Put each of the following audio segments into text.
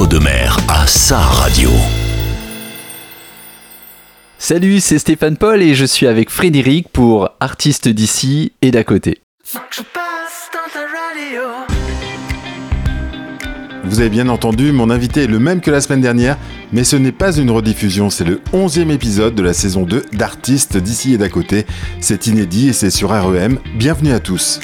Outre-de-mer à sa radio. Salut, c'est Stéphane Paul et je suis avec Frédéric pour Artistes d'ici et d'à côté. Vous avez bien entendu, mon invité est le même que la semaine dernière, mais ce n'est pas une rediffusion, c'est le 11e épisode de la saison 2 d'Artistes d'ici et d'à côté. C'est inédit et c'est sur REM. Bienvenue à tous.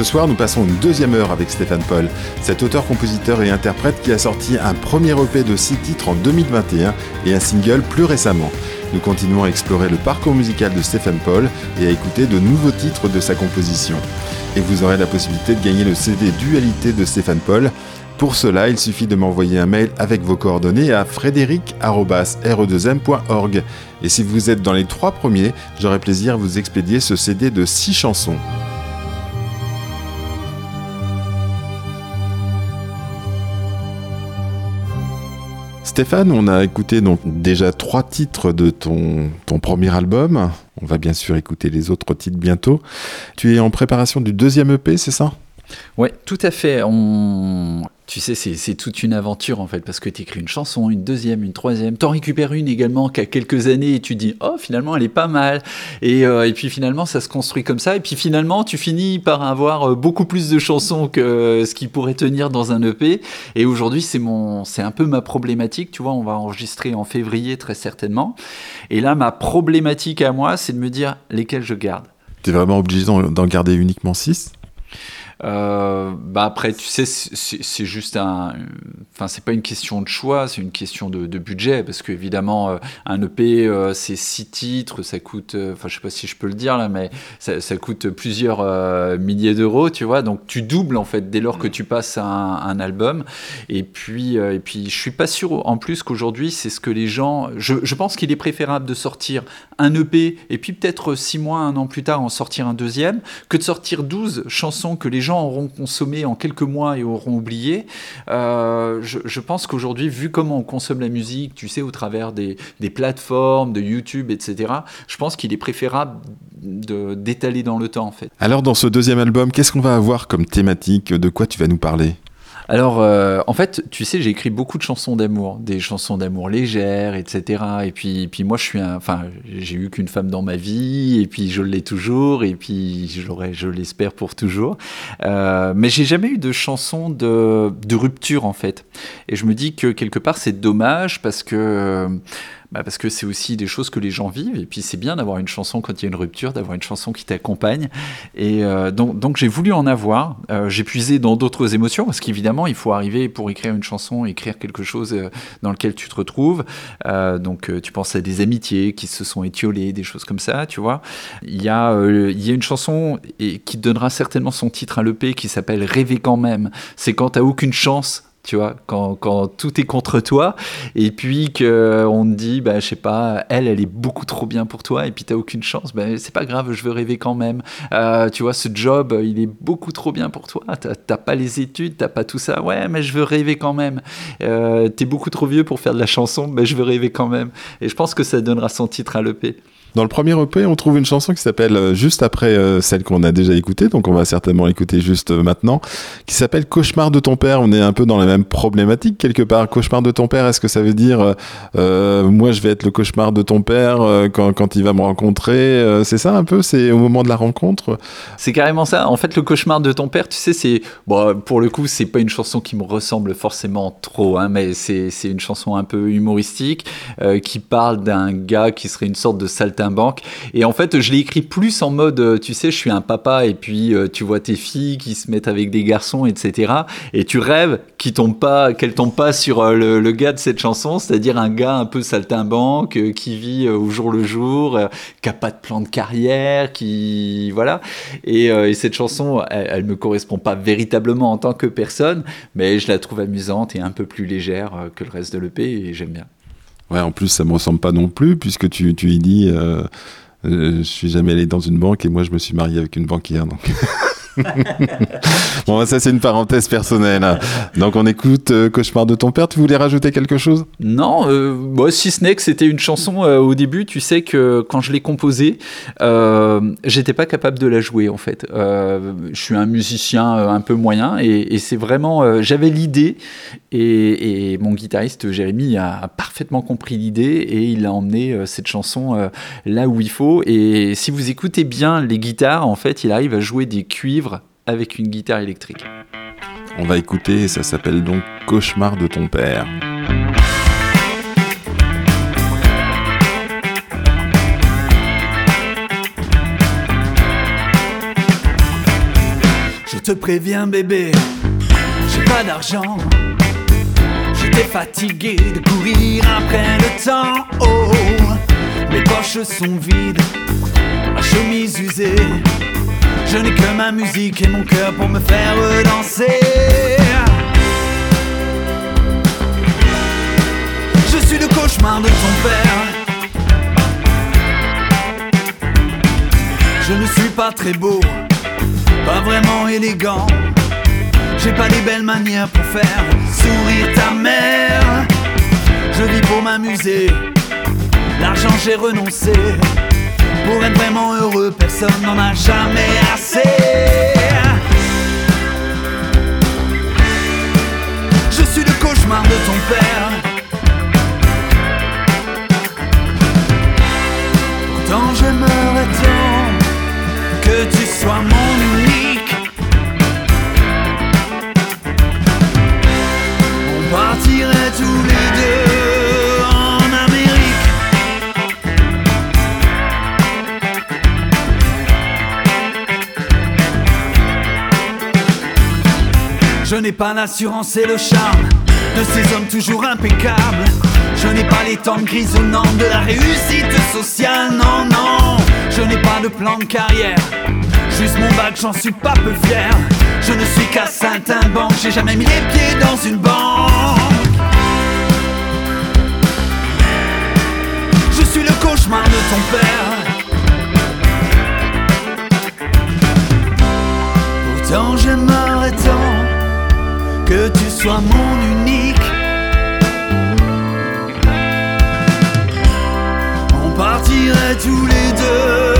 Ce soir, nous passons une deuxième heure avec Stéphane Paul, cet auteur, compositeur et interprète qui a sorti un premier EP de six titres en 2021 et un single plus récemment. Nous continuons à explorer le parcours musical de Stéphane Paul et à écouter de nouveaux titres de sa composition. Et vous aurez la possibilité de gagner le CD Dualité de Stéphane Paul. Pour cela, il suffit de m'envoyer un mail avec vos coordonnées à frédéric.re2m.org. Et si vous êtes dans les trois premiers, j'aurai plaisir à vous expédier ce CD de six chansons. Stéphane, on a écouté donc déjà trois titres de ton, ton premier album. On va bien sûr écouter les autres titres bientôt. Tu es en préparation du deuxième EP, c'est ça? Oui, tout à fait. Tu sais, c'est toute une aventure en fait, parce que tu écris une chanson, une deuxième, une troisième, t'en récupères une également qui a quelques années et tu dis, oh finalement elle est pas mal. Et, euh, puis finalement ça se construit comme ça, et puis finalement tu finis par avoir euh, beaucoup plus de chansons que ce qui pourrait tenir dans un EP. Et aujourd'hui c'est mon, un peu ma problématique, tu vois, on va enregistrer en février très certainement. Et là ma problématique à moi c'est de me dire lesquels je garde? Tu es vraiment obligé d'en garder uniquement 6 euh, bah après, tu sais, c'est juste un. Enfin, c'est pas une question de choix, c'est une question de, budget. Parce qu'évidemment, euh, un EP, euh, c'est six titres, ça coûte. Enfin, je sais pas si je peux le dire là, mais ça, ça coûte plusieurs milliers d'euros, tu vois. Donc, tu doubles en fait dès lors que tu passes un, un album. Et puis, et puis, je suis pas sûr en plus qu'aujourd'hui, c'est ce que les gens. Je, je pense qu'il est préférable de sortir un EP et puis peut-être six mois, un an plus tard, en sortir un deuxième que de sortir 12 chansons que les gens auront consommé en quelques mois et auront oublié. Euh, je, pense qu'aujourd'hui, vu comment on consomme la musique, tu sais, au travers des, plateformes, de YouTube, etc., je pense qu'il est préférable d'étaler dans le temps, en fait. Alors, dans ce deuxième album, qu'est-ce qu'on va avoir comme thématique? De quoi tu vas nous parler? Alors, euh, en fait, tu sais, j'ai écrit beaucoup de chansons d'amour, des chansons d'amour légères, etc. Et puis, puis moi, je suis un, enfin, j'ai eu qu'une femme dans ma vie, et puis je l'ai toujours, et puis j'aurai, je l'espère pour toujours. Euh, mais j'ai jamais eu de chansons de, de rupture, en fait. Et je me dis que quelque part, c'est dommage parce que bah parce que c'est aussi des choses que les gens vivent. Et puis c'est bien d'avoir une chanson quand il y a une rupture, d'avoir une chanson qui t'accompagne. Et euh, donc, donc j'ai voulu en avoir. Euh, j'ai puisé dans d'autres émotions parce qu'évidemment, il faut arriver pour écrire une chanson, écrire quelque chose euh, dans lequel tu te retrouves. donc tu penses à des amitiés qui se sont étiolées, des choses comme ça, tu vois. Il y a, il y a une chanson qui donnera certainement son titre à l'EP qui s'appelle Rêver quand même. C'est quand t'as aucune chance tu vois, quand, quand, tout est contre toi, et puis qu'on te dit, bah, je sais pas, elle, elle est beaucoup trop bien pour toi, et puis t'as aucune chance, bah, c'est pas grave, je veux rêver quand même. Euh, tu vois, ce job, il est beaucoup trop bien pour toi, t'as pas les études, t'as pas tout ça, ouais, mais je veux rêver quand même. Euh, T'es beaucoup trop vieux pour faire de la chanson, mais je veux rêver quand même. Et je pense que ça donnera son titre à l'EP. Dans le premier EP, on trouve une chanson qui s'appelle euh, juste après euh, celle qu'on a déjà écoutée, donc on va certainement l'écouter juste euh, maintenant, qui s'appelle Cauchemar de ton père. On est un peu dans la même problématique quelque part. Cauchemar de ton père, est-ce que ça veut dire moi je vais être le cauchemar de ton père quand, quand, il va me rencontrer C'est ça un peu? C'est au moment de la rencontre? C'est carrément ça. En fait, le cauchemar de ton père, tu sais, c'est bon pour le coup, c'est pas une chanson qui me ressemble forcément trop, hein, mais c'est une chanson un peu humoristique qui parle d'un gars qui serait une sorte de saleté Et en fait, je l'ai écrit plus en mode, euh, tu sais, je suis un papa et puis euh, tu vois tes filles qui se mettent avec des garçons, etc. Et tu rêves qu'ils tombent pas, qu'elles tombent pas sur euh, le, gars de cette chanson, c'est-à-dire un gars un peu saltimbanque qui vit au jour le jour, qui a pas de plan de carrière, qui voilà. Et, cette chanson, elle, elle, me correspond pas véritablement en tant que personne, mais je la trouve amusante et un peu plus légère que le reste de l'EP et j'aime bien. Ouais, en plus, ça me ressemble pas non plus, puisque tu, tu y dis. Euh, Euh, je suis jamais allé dans une banque et moi je me suis marié avec une banquière. Donc. bon, ça c'est une parenthèse personnelle. hein. Donc on écoute euh, Cauchemar de ton père. Tu voulais rajouter quelque chose? Non, euh, moi, si ce n'est que c'était une chanson euh, au début, tu sais que quand je l'ai composée, euh, j'étais pas capable de la jouer en fait. Euh, je suis un musicien un peu moyen et, c'est vraiment, j'avais l'idée et, mon guitariste Jérémy a parfaitement compris l'idée et il a emmené cette chanson là où il faut. Et si vous écoutez bien les guitares, en fait, il arrive à jouer des cuivres avec une guitare électrique. On va écouter, ça s'appelle donc Cauchemar de ton père. Je te préviens bébé, j'ai pas d'argent. J'étais fatigué de courir après le temps. Oh, mes poches sont vides, ma chemise usée. Je n'ai que ma musique et mon cœur pour me faire danser. Je suis le cauchemar de ton père. Je ne suis pas très beau, pas vraiment élégant. J'ai pas les belles manières pour faire sourire ta mère. Je vis pour m'amuser, l'argent j'ai renoncé. Pour être vraiment heureux, personne n'en a jamais assez. Je suis le cauchemar de ton père. Pourtant j'aimerais tant que tu sois mon unique. On partirait tous les deux Je n'ai pas l'assurance et le charme de ces hommes toujours impeccables. Je n'ai pas les temps grisonnants de la réussite sociale, non, non. Je n'ai pas de plan de carrière, juste mon bac, j'en suis pas peu fier. Je ne suis qu'à Saint-Banque, j'ai jamais mis les pieds dans une banque. Je suis le cauchemar de ton père. Que tu sois mon unique. On partirait tous les deux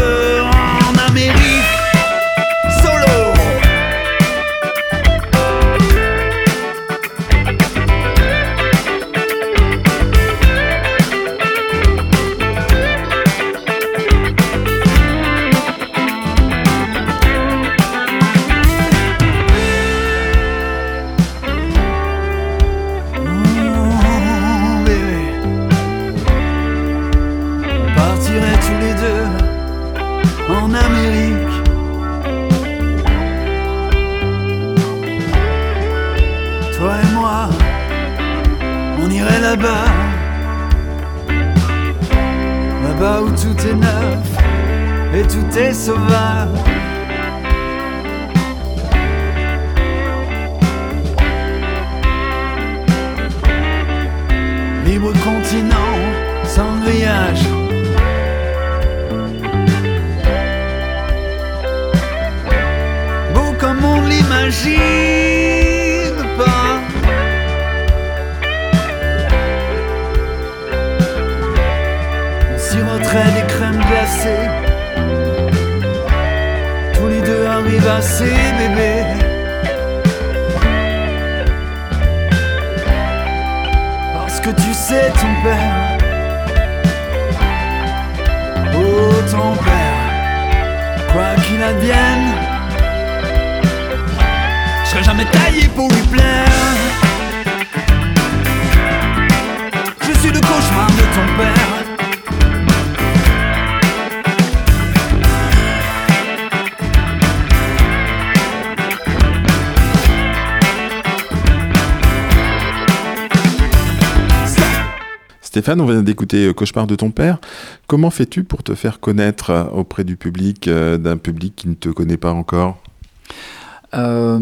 Je suis le cauchemar de ton père. Stéphane, on vient d'écouter euh, Cauchemar de ton père. Comment fais-tu pour te faire connaître euh, auprès du public, euh, d'un public qui ne te connaît pas encore? Euh,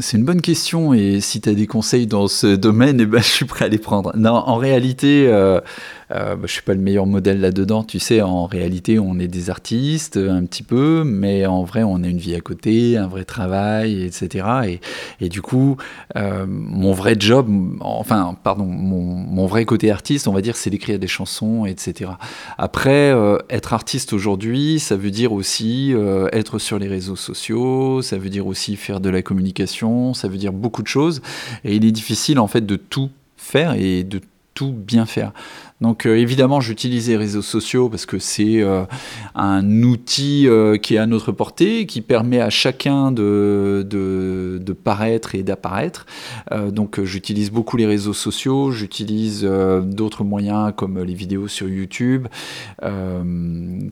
c'est une bonne question et si tu as des conseils dans ce domaine, eh ben, je suis prêt à les prendre. Non, en réalité, euh, euh, bah, je suis pas le meilleur modèle là-dedans. Tu sais, en réalité, on est des artistes un petit peu, mais en vrai, on a une vie à côté, un vrai travail, etc. Et, du coup, euh, mon vrai job, enfin, pardon, mon, mon, vrai côté artiste, on va dire, c'est d'écrire des chansons, etc. Après, euh, être artiste aujourd'hui, ça veut dire aussi euh, être sur les réseaux sociaux, ça veut dire aussi faire de la communication, ça veut dire beaucoup de choses. Et il est difficile, en fait, de tout faire et de tout bien faire. Donc euh, évidemment, j'utilise les réseaux sociaux parce que c'est euh, un outil euh, qui est à notre portée, qui permet à chacun de, paraître et d'apparaître. donc j'utilise beaucoup les réseaux sociaux, j'utilise d'autres moyens comme les vidéos sur YouTube,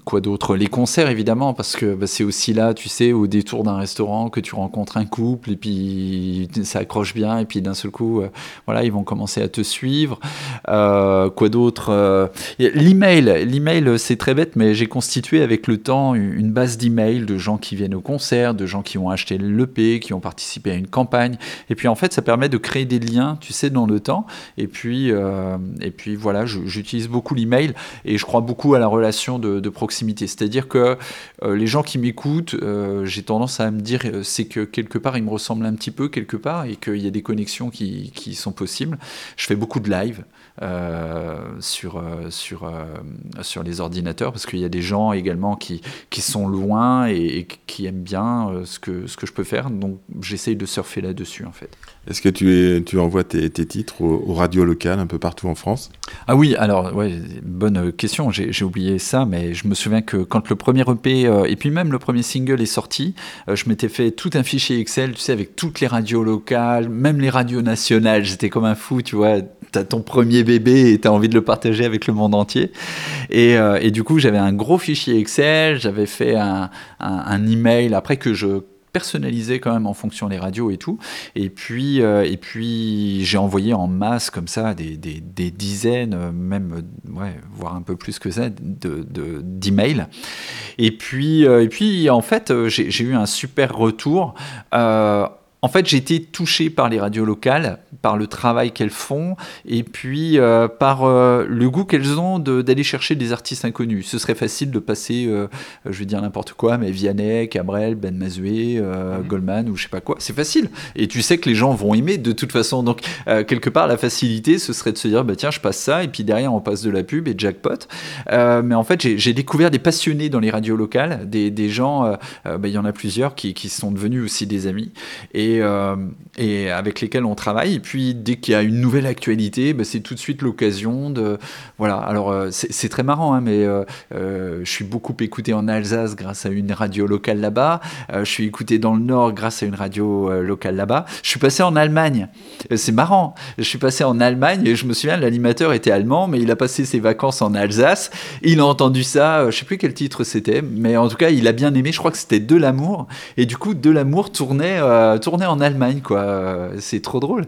quoi d'autre? Les concerts évidemment, parce que bah, c'est aussi là, tu sais, au détour d'un restaurant que tu rencontres un couple et puis ça accroche bien et puis d'un seul coup, voilà, ils vont commencer à te suivre. quoi d'autre? Euh, l'email, l'email, c'est très bête, mais j'ai constitué avec le temps une base d'email de gens qui viennent au concert, de gens qui ont acheté l'EP, qui ont participé à une campagne. Et puis en fait, ça permet de créer des liens, tu sais, dans le temps. Et puis, euh, et puis voilà, j'utilise beaucoup l'email et je crois beaucoup à la relation de, proximité. C'est-à-dire que euh, les gens qui m'écoutent, j'ai tendance à me dire, c'est que quelque part, ils me ressemblent un petit peu quelque part et qu'il y a des connexions qui, qui sont possibles. Je fais beaucoup de live. Euh, sur, euh, sur, euh, sur les ordinateurs, parce qu'il y a des gens également qui, qui sont loin et, qui aiment bien ce, que, ce que je peux faire, donc j'essaye de surfer là-dessus en fait. Est-ce que tu, es, tu envoies tes, tes titres aux, radios locales un peu partout en France? Ah oui, alors, ouais, bonne question, j'ai oublié ça, mais je me souviens que quand le premier EP, et puis même le premier single est sorti, je m'étais fait tout un fichier Excel, tu sais, avec toutes les radios locales, même les radios nationales, j'étais comme un fou, tu vois, t'as ton premier bébé et t'as envie de le partager avec le monde entier. Et, euh, et du coup, j'avais un gros fichier Excel, j'avais fait un, email après que je personnalisais quand même en fonction des radios et tout. Et puis, euh, et puis j'ai envoyé en masse comme ça des, des, dizaines, même ouais, voire un peu plus que ça, d'emails. De, et puis, euh, et puis en fait, j'ai eu un super retour. En fait, j'ai été touché par les radios locales, par le travail qu'elles font, et puis euh, par euh, le goût qu'elles ont d'aller chercher des artistes inconnus. Ce serait facile de passer, euh, je vais dire n'importe quoi, mais Vianney, Cabrel, Ben Mazoué, mhm. Goldman ou je sais pas quoi. C'est facile. Et tu sais que les gens vont aimer de toute façon. Donc, quelque part, la facilité, ce serait de se dire, bah tiens, je passe ça, et puis derrière, on passe de la pub et jackpot. mais en fait, j'ai découvert des passionnés dans les radios locales, des, gens, bah, il y en a plusieurs qui, qui sont devenus aussi des amis. Et euh, et, avec lesquels on travaille. Et puis dès qu'il y a une nouvelle actualité, bah, c'est tout de suite l'occasion de... Voilà, alors euh, c'est très marrant, hein, mais euh, je suis beaucoup écouté en Alsace grâce à une radio locale là-bas. je suis écouté dans le Nord grâce à une radio locale là-bas. Je suis passé en Allemagne. c'est marrant. Je suis passé en Allemagne et je me souviens, l'animateur était allemand, mais il a passé ses vacances en Alsace. Il a entendu ça, je sais plus quel titre c'était, mais en tout cas, il a bien aimé. Je crois que c'était De l'amour. Et du coup, De l'amour tournait, tournait en Allemagne, quoi. C'est trop drôle.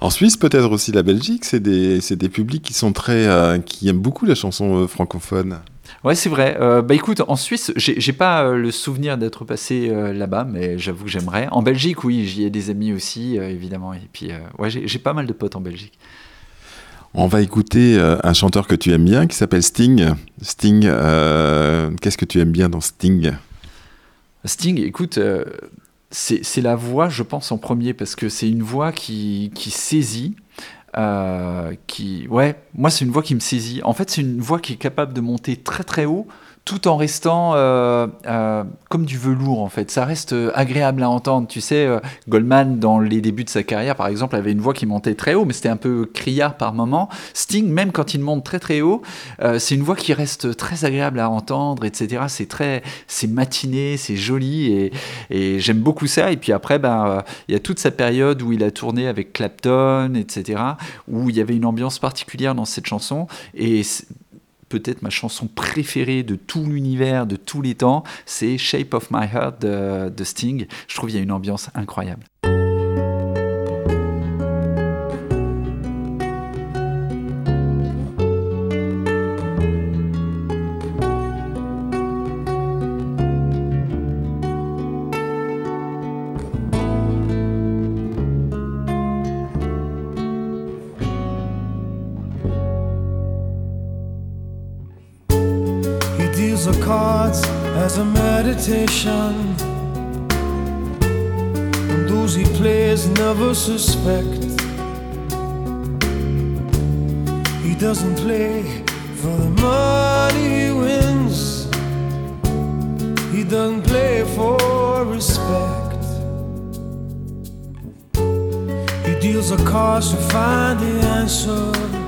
En Suisse, peut-être aussi la Belgique, c'est des, des, publics qui sont très, euh, qui aiment beaucoup la chanson euh, francophone. Ouais, c'est vrai. Euh, bah écoute, en Suisse, j'ai pas le souvenir d'être passé là-bas, mais j'avoue que j'aimerais. En Belgique, oui, j'y ai des amis aussi, évidemment. Et puis, ouais, j'ai pas mal de potes en Belgique. On va écouter un chanteur que tu aimes bien, qui s'appelle Sting. Sting, qu'est-ce que tu aimes bien dans Sting? Sting, écoute, c'est la voix, je pense, en premier, parce que c'est une voix qui, qui saisit. Euh, qui, ouais, moi c'est une voix qui me saisit. En fait, c'est une voix qui est capable de monter très très haut, tout en restant euh, euh, comme du velours en fait. Ça reste euh, agréable à entendre. Tu sais, Goldman dans les débuts de sa carrière par exemple avait une voix qui montait très haut, mais c'était un peu criard par moment. Sting, même quand il monte très très haut, c'est une voix qui reste très agréable à entendre, etc. C'est très, c'est matiné, c'est joli et, et j'aime beaucoup ça. Et puis après, ben, il y a toute sa période où il a tourné avec Clapton, etc. Où il y avait une ambiance particulière dans cette chanson et peut-être ma chanson préférée de tout l'univers, de tous les temps, c'est Shape of My Heart de, Sting. Je trouve qu'il y a une ambiance incroyable. Deals the cards as a meditation. And those he plays never suspect. He doesn't play for the money he wins. He doesn't play for respect. He deals the cards to find the answer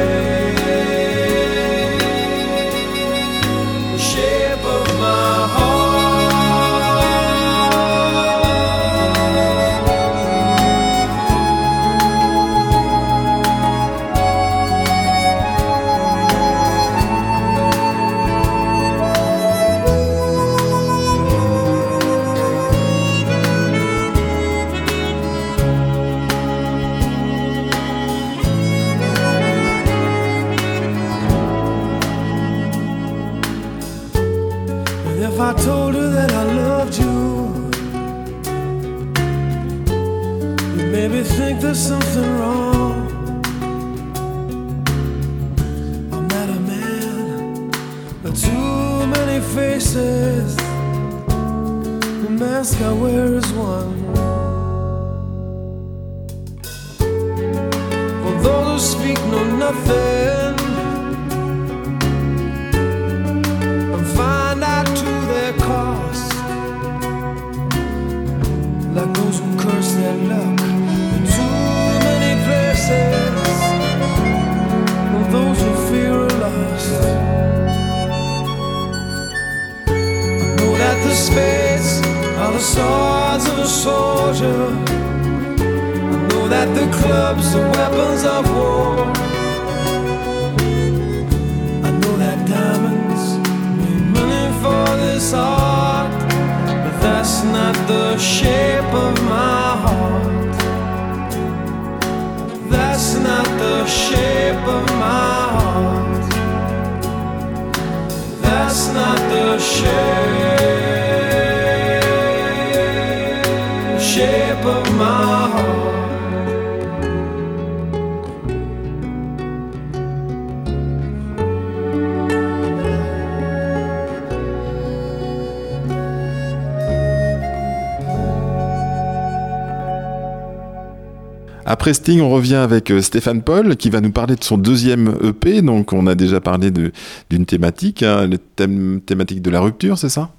Après Sting, on revient avec euh, Stéphane Paul qui va nous parler de son deuxième EP. Donc, on a déjà parlé d'une thématique, hein, le thème thématique de la rupture, c'est ça?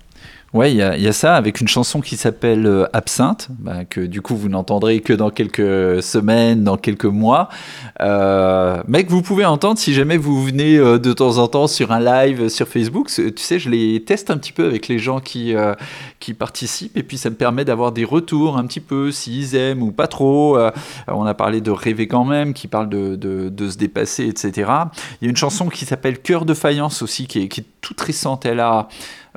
Ouais, il y, a ça avec une chanson qui s'appelle euh, Absinthe, bah, que du coup vous n'entendrez que dans quelques semaines, dans quelques mois, euh, mais que vous pouvez entendre si jamais vous venez euh, de temps en temps sur un live sur Facebook. Tu sais, je les teste un petit peu avec les gens qui, qui participent et puis ça me permet d'avoir des retours un petit peu s'ils aiment ou pas trop. on a parlé de rêver quand même, qui parle de, de, se dépasser, etc. Il y a une chanson qui s'appelle Cœur de faïence aussi, qui est, qui est toute récente. Elle a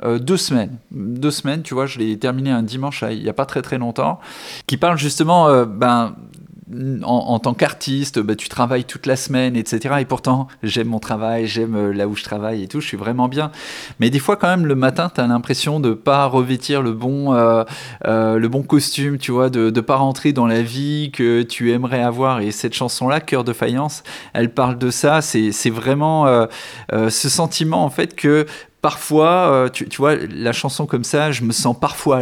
euh, deux semaines. Deux semaines, tu vois, je l'ai terminé un dimanche il n'y a pas très très longtemps, qui parle justement euh, ben, en, tant qu'artiste, bah, tu travailles toute la semaine, etc. Et pourtant, j'aime mon travail, j'aime euh, là où je travaille et tout, je suis vraiment bien. Mais des fois, quand même, le matin, tu as l'impression de pas revêtir le bon, le bon costume, tu vois, de ne pas rentrer dans la vie que tu aimerais avoir. Et cette chanson-là, Cœur de faïence, elle parle de ça. C'est vraiment ce sentiment, en fait, que parfois, euh, tu, vois, la chanson comme ça, je me sens parfois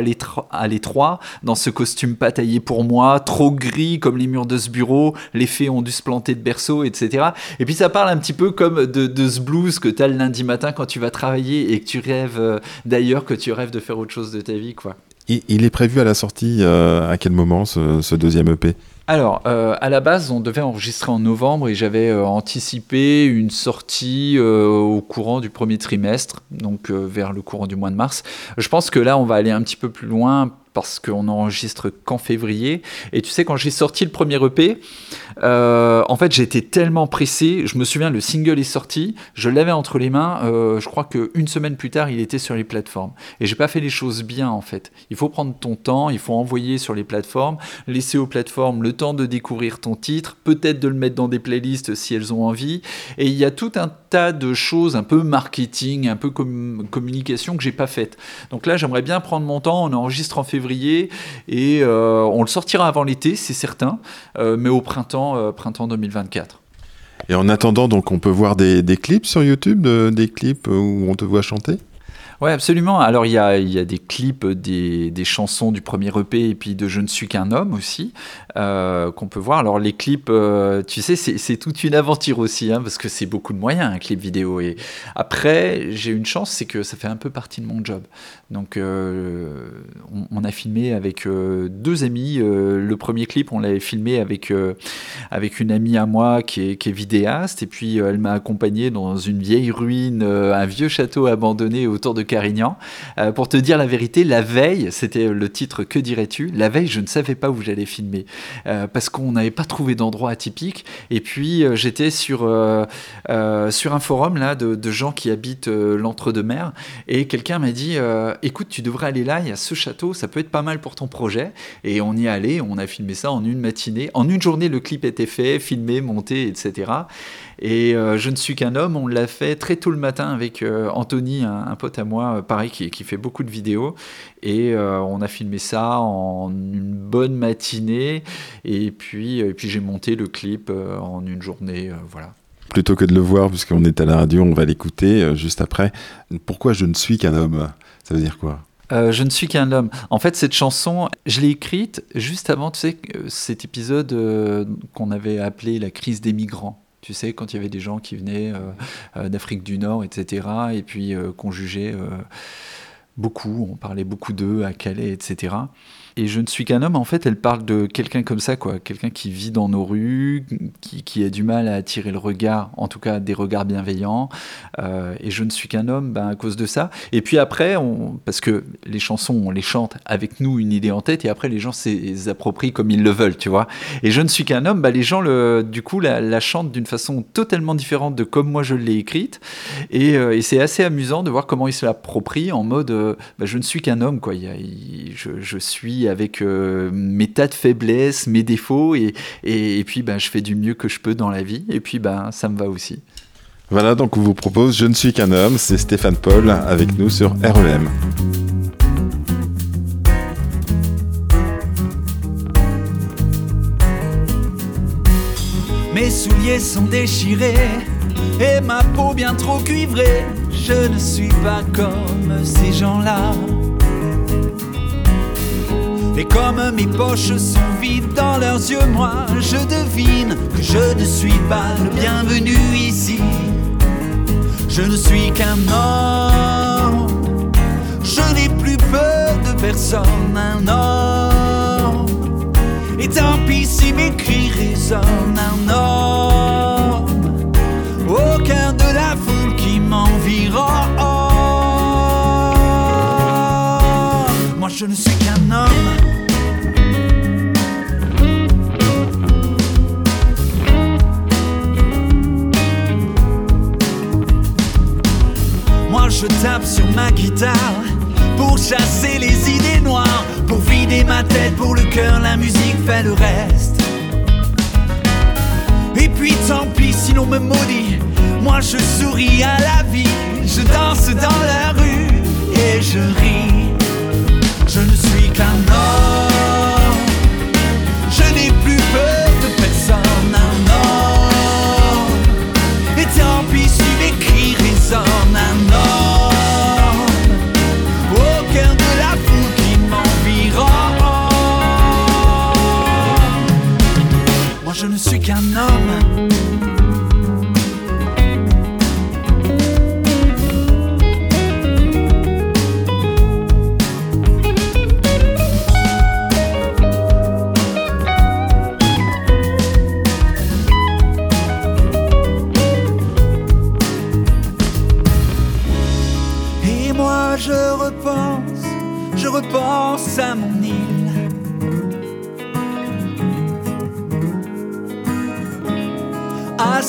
à l'étroit, dans ce costume pas taillé pour moi, trop gris comme les murs de ce bureau, les fées ont dû se planter de berceau, etc. Et puis ça parle un petit peu comme de, ce blues que tu as le lundi matin quand tu vas travailler et que tu rêves euh, d'ailleurs, que tu rêves de faire autre chose de ta vie, quoi. il est prévu à la sortie euh, à quel moment ce, ce deuxième EP alors, euh, à la base, on devait enregistrer en novembre et j'avais euh, anticipé une sortie euh, au courant du premier trimestre, donc vers le courant du mois de mars. Je pense que là, on va aller un petit peu plus loin parce qu'on enregistre qu'en février. Et tu sais, quand j'ai sorti le premier EP, euh, en fait, j'étais tellement pressé. Je me souviens, le single est sorti, je l'avais entre les mains. Euh, je crois qu'une semaine plus tard, il était sur les plateformes. Et j'ai pas fait les choses bien, en fait. Il faut prendre ton temps, il faut envoyer sur les plateformes, laisser aux plateformes le temps de découvrir ton titre, peut-être de le mettre dans des playlists si elles ont envie. Et il y a tout un tas de choses, un peu marketing, un peu communication que j'ai pas faites. Donc là, j'aimerais bien prendre mon temps. On enregistre en février et euh, on le sortira avant l'été, c'est certain, euh, mais au printemps, euh, printemps 2024. Et en attendant, donc, on peut voir des, des clips sur YouTube, des clips où on te voit chanter? Oui, absolument. Alors, il y a, y a, des clips des, des, chansons du premier EP et puis de Je ne suis qu'un homme aussi, euh, qu'on peut voir. Alors, les clips, euh, tu sais, c'est toute une aventure aussi, hein, parce que c'est beaucoup de moyens, un clip vidéo. Et après, j'ai une chance, c'est que ça fait un peu partie de mon job. Donc, euh, on, a filmé avec deux amis. le premier clip, on l'avait filmé avec, avec une amie à moi qui est, qui est vidéaste. Et puis, elle m'a accompagné dans une vieille ruine, un vieux château abandonné autour de Carignan. Pour te dire la vérité, la veille, c'était le titre Que dirais-tu? La veille, je ne savais pas où j'allais filmer parce qu'on n'avait pas trouvé d'endroit atypique. Et puis euh, j'étais sur, sur un forum là de, gens qui habitent l'entre-deux-mer et quelqu'un m'a dit Écoute, tu devrais aller là, il y a ce château, ça peut être pas mal pour ton projet. Et on y allé, on a filmé ça en une matinée. En une journée, le clip était fait, filmé, monté, etc. Et euh, Je ne suis qu'un homme, on l'a fait très tôt le matin avec euh, Anthony, un, pote à moi, euh, pareil, qui, qui, fait beaucoup de vidéos. Et on a filmé ça en une bonne matinée. Et puis, et puis j'ai monté le clip en une journée. voilà plutôt que de le voir, puisqu'on est à la radio, on va l'écouter juste après. Pourquoi je ne suis qu'un homme? Ça veut dire quoi? Je ne suis qu'un homme. En fait, cette chanson, je l'ai écrite juste avant, tu sais, cet épisode qu'on avait appelé la crise des migrants. Tu sais, quand il y avait des gens qui venaient euh, euh, d'Afrique du Nord, etc., et puis euh, qu'on jugeait beaucoup, on parlait beaucoup d'eux à Calais, etc. Et Je ne suis qu'un homme, en fait, elle parle de quelqu'un comme ça, quoi. Quelqu'un qui vit dans nos rues, qui, a du mal à attirer le regard, en tout cas des regards bienveillants. Euh, et Je ne suis qu'un homme, ben, à cause de ça. Et puis après, parce que les chansons, on les chante avec nous une idée en tête, et après les gens s'approprient comme ils le veulent, tu vois. Et Je ne suis qu'un homme, ben, les gens, le, du coup, la, chantent d'une façon totalement différente de comme moi je l'ai écrite. Et, euh, c'est assez amusant de voir comment ils se l'approprient en mode euh, ben, je ne suis qu'un homme, quoi. je, je suis avec euh, mes tas de faiblesses, mes défauts, et, et, puis ben, je fais du mieux que je peux dans la vie, et puis ben, ça me va aussi. Voilà, donc on vous propose Je ne suis qu'un homme, c'est Stéphane Paul avec nous sur REM. Mes souliers sont déchirés et ma peau bien trop cuivrée. Je ne suis pas comme ces gens-là. Et comme mes poches sont vides dans leurs yeux, moi je devine que je ne suis pas le bienvenu ici. Je ne suis qu'un homme, je n'ai plus peur de personne, un homme. Et tant pis si mes cris résonnent, un homme, je ne suis qu'un homme. je tape sur ma guitare pour chasser les idées noires, pour vider ma tête, pour le cœur, la musique fait le reste. puis tant pis si l'on me maudit. Moi je souris à la vie, je danse dans la rue et je ris. Je ne suis qu'un homme,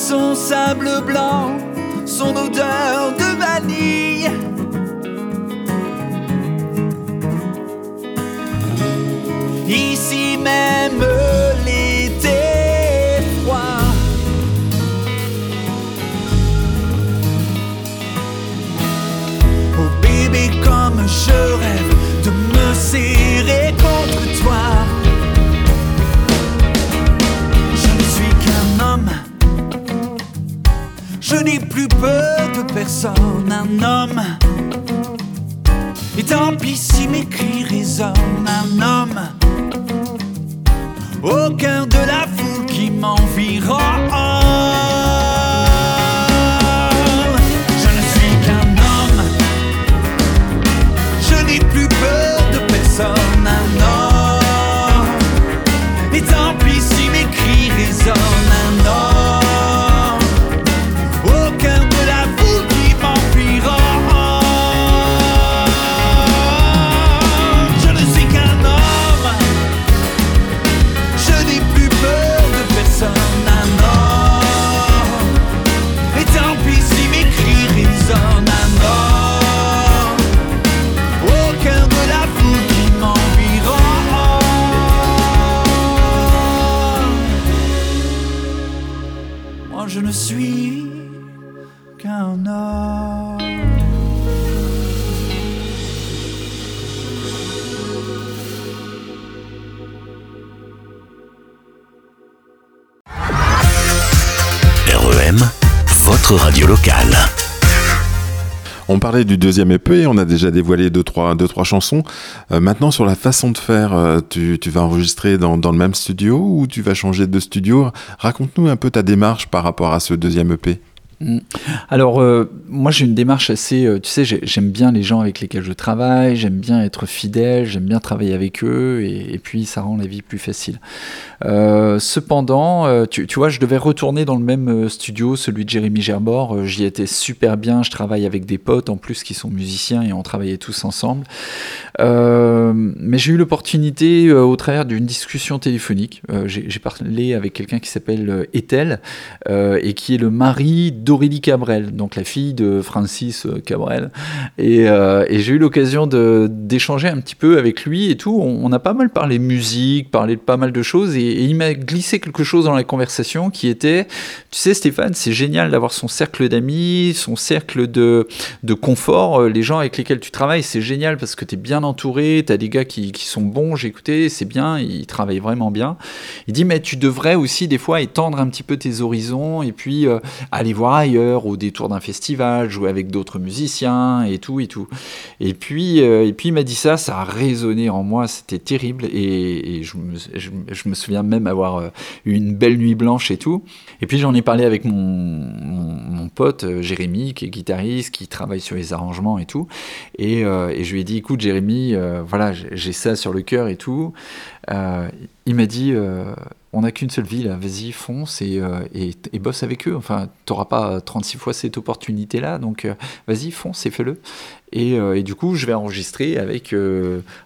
son sable blanc, son odeur de Je n'ai plus peur de personne, un homme. Et tant pis si mes cris résonnent, un homme. Au cœur de la foule qui m'environne. On parlait du deuxième EP, on a déjà dévoilé deux trois, deux, trois chansons. Euh, maintenant, sur la façon de faire, euh, tu, vas enregistrer dans, le même studio ou tu vas changer de studio? Raconte-nous un peu ta démarche par rapport à ce deuxième EP. Mm. Alors, euh, moi, j'ai une démarche assez. euh, tu sais, j'ai- j'aime bien les gens avec lesquels je travaille, j'aime bien être fidèle, j'aime bien travailler avec eux, et, puis ça rend la vie plus facile. Euh, cependant, tu, tu vois, je devais retourner dans le même studio, celui de Jérémy Gerbord. J'y étais super bien. Je travaille avec des potes en plus qui sont musiciens et on travaillait tous ensemble. Mais j'ai eu l'opportunité, au travers d'une discussion téléphonique, j'ai parlé avec quelqu'un qui s'appelle Ethel et qui est le mari d'Aurélie Cabrel, donc la fille de Francis euh, Cabrel. Et, euh, et j'ai eu l'occasion d'échanger un petit peu avec lui et tout. On, a pas mal parlé musique, parlé de pas mal de choses, et, il m'a glissé quelque chose dans la conversation qui était, tu sais Stéphane, c'est génial d'avoir son cercle d'amis, son cercle de, confort, euh, les gens avec lesquels tu travailles, c'est génial parce que tu es bien entouré, tu as des gars qui, sont bons, j'ai écouté, c'est bien, ils travaillent vraiment bien. Il dit, mais tu devrais aussi des fois étendre un petit peu tes horizons et puis aller voir ailleurs au détour d'un festival, jouer avec d'autres musiciens et tout et tout. Et puis, euh, et puis il m'a dit ça, ça a résonné en moi, c'était terrible et, je, me, souviens même avoir euh, eu une belle nuit blanche et tout. Et puis j'en ai parlé avec mon, pote euh, Jérémy, qui est guitariste, qui travaille sur les arrangements et tout. Et, je lui ai dit, écoute Jérémy, voilà, j'ai ça sur le cœur et tout. Il m'a dit, on n'a qu'une seule vie là, vas-y, fonce et, euh, et, et bosse avec eux. Enfin, tu n'auras pas 36 fois cette opportunité-là, donc euh, vas-y, fonce et fais-le. Et, euh, et du coup, je vais enregistrer avec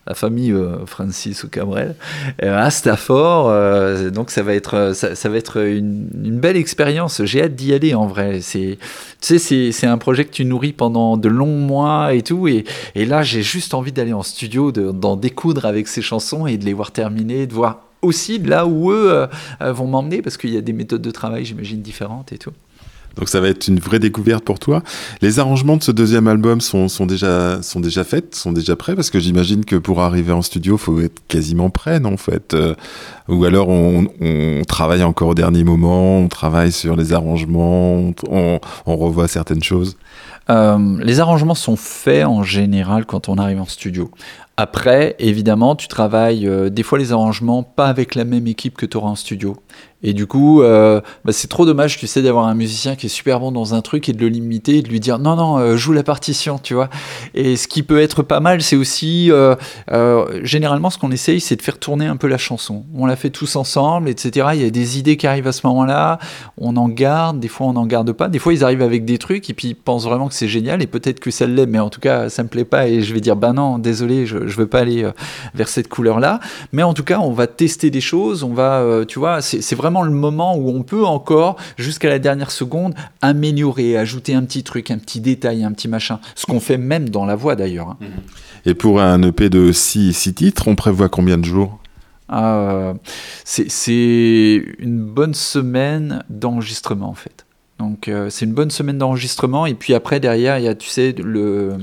la famille Francis Cabrel euh, à Stafford. donc ça va être, ça, va être une, belle expérience. J'ai hâte d'y aller en vrai. C'est, tu sais, c'est, un projet que tu nourris pendant de longs mois et tout. Et, et là, j'ai juste envie d'aller en studio, de- d'en découdre avec ces chansons et de les voir terminer, de voir aussi là où eux euh, euh, vont m'emmener parce qu'il y a des méthodes de travail, j'imagine, différentes et tout. Donc ça va être une vraie découverte pour toi. Les arrangements de ce deuxième album sont, sont déjà, sont déjà faits, sont déjà prêts Parce que j'imagine que pour arriver en studio, il faut être quasiment prêt, non en fait euh, Ou alors on, on, travaille encore au dernier moment, on travaille sur les arrangements, on, on revoit certaines choses euh, les arrangements sont faits en général quand on arrive en studio. Après, évidemment, tu travailles euh, des fois les arrangements pas avec la même équipe que tu auras en studio. Et du coup, euh, bah, c'est trop dommage, tu sais, d'avoir un musicien qui est super bon dans un truc et de le limiter et de lui dire non, non, euh, joue la partition, tu vois. Et ce qui peut être pas mal, c'est aussi, euh, généralement, ce qu'on essaye, c'est de faire tourner un peu la chanson. On la fait tous ensemble, etc. Il y a des idées qui arrivent à ce moment-là, on en garde, des fois on n'en garde pas. Des fois, ils arrivent avec des trucs et puis ils pensent vraiment que c'est génial et peut-être que ça l'est, mais en tout cas, ça me plaît pas et je vais dire bah non, désolé, je, je veux pas aller vers cette couleur-là. Mais en tout cas, on va tester des choses, on va, tu vois, c'est vraiment le moment où on peut encore, jusqu'à la dernière seconde, améliorer, ajouter un petit truc, un petit détail, un petit machin. Ce qu'on fait même dans la voix d'ailleurs. Hein. Et pour un EP de 6 titres, on prévoit combien de jours? Euh, C'est une bonne semaine d'enregistrement en fait. Donc euh, c'est une bonne semaine d'enregistrement et puis après derrière il y a tu sais le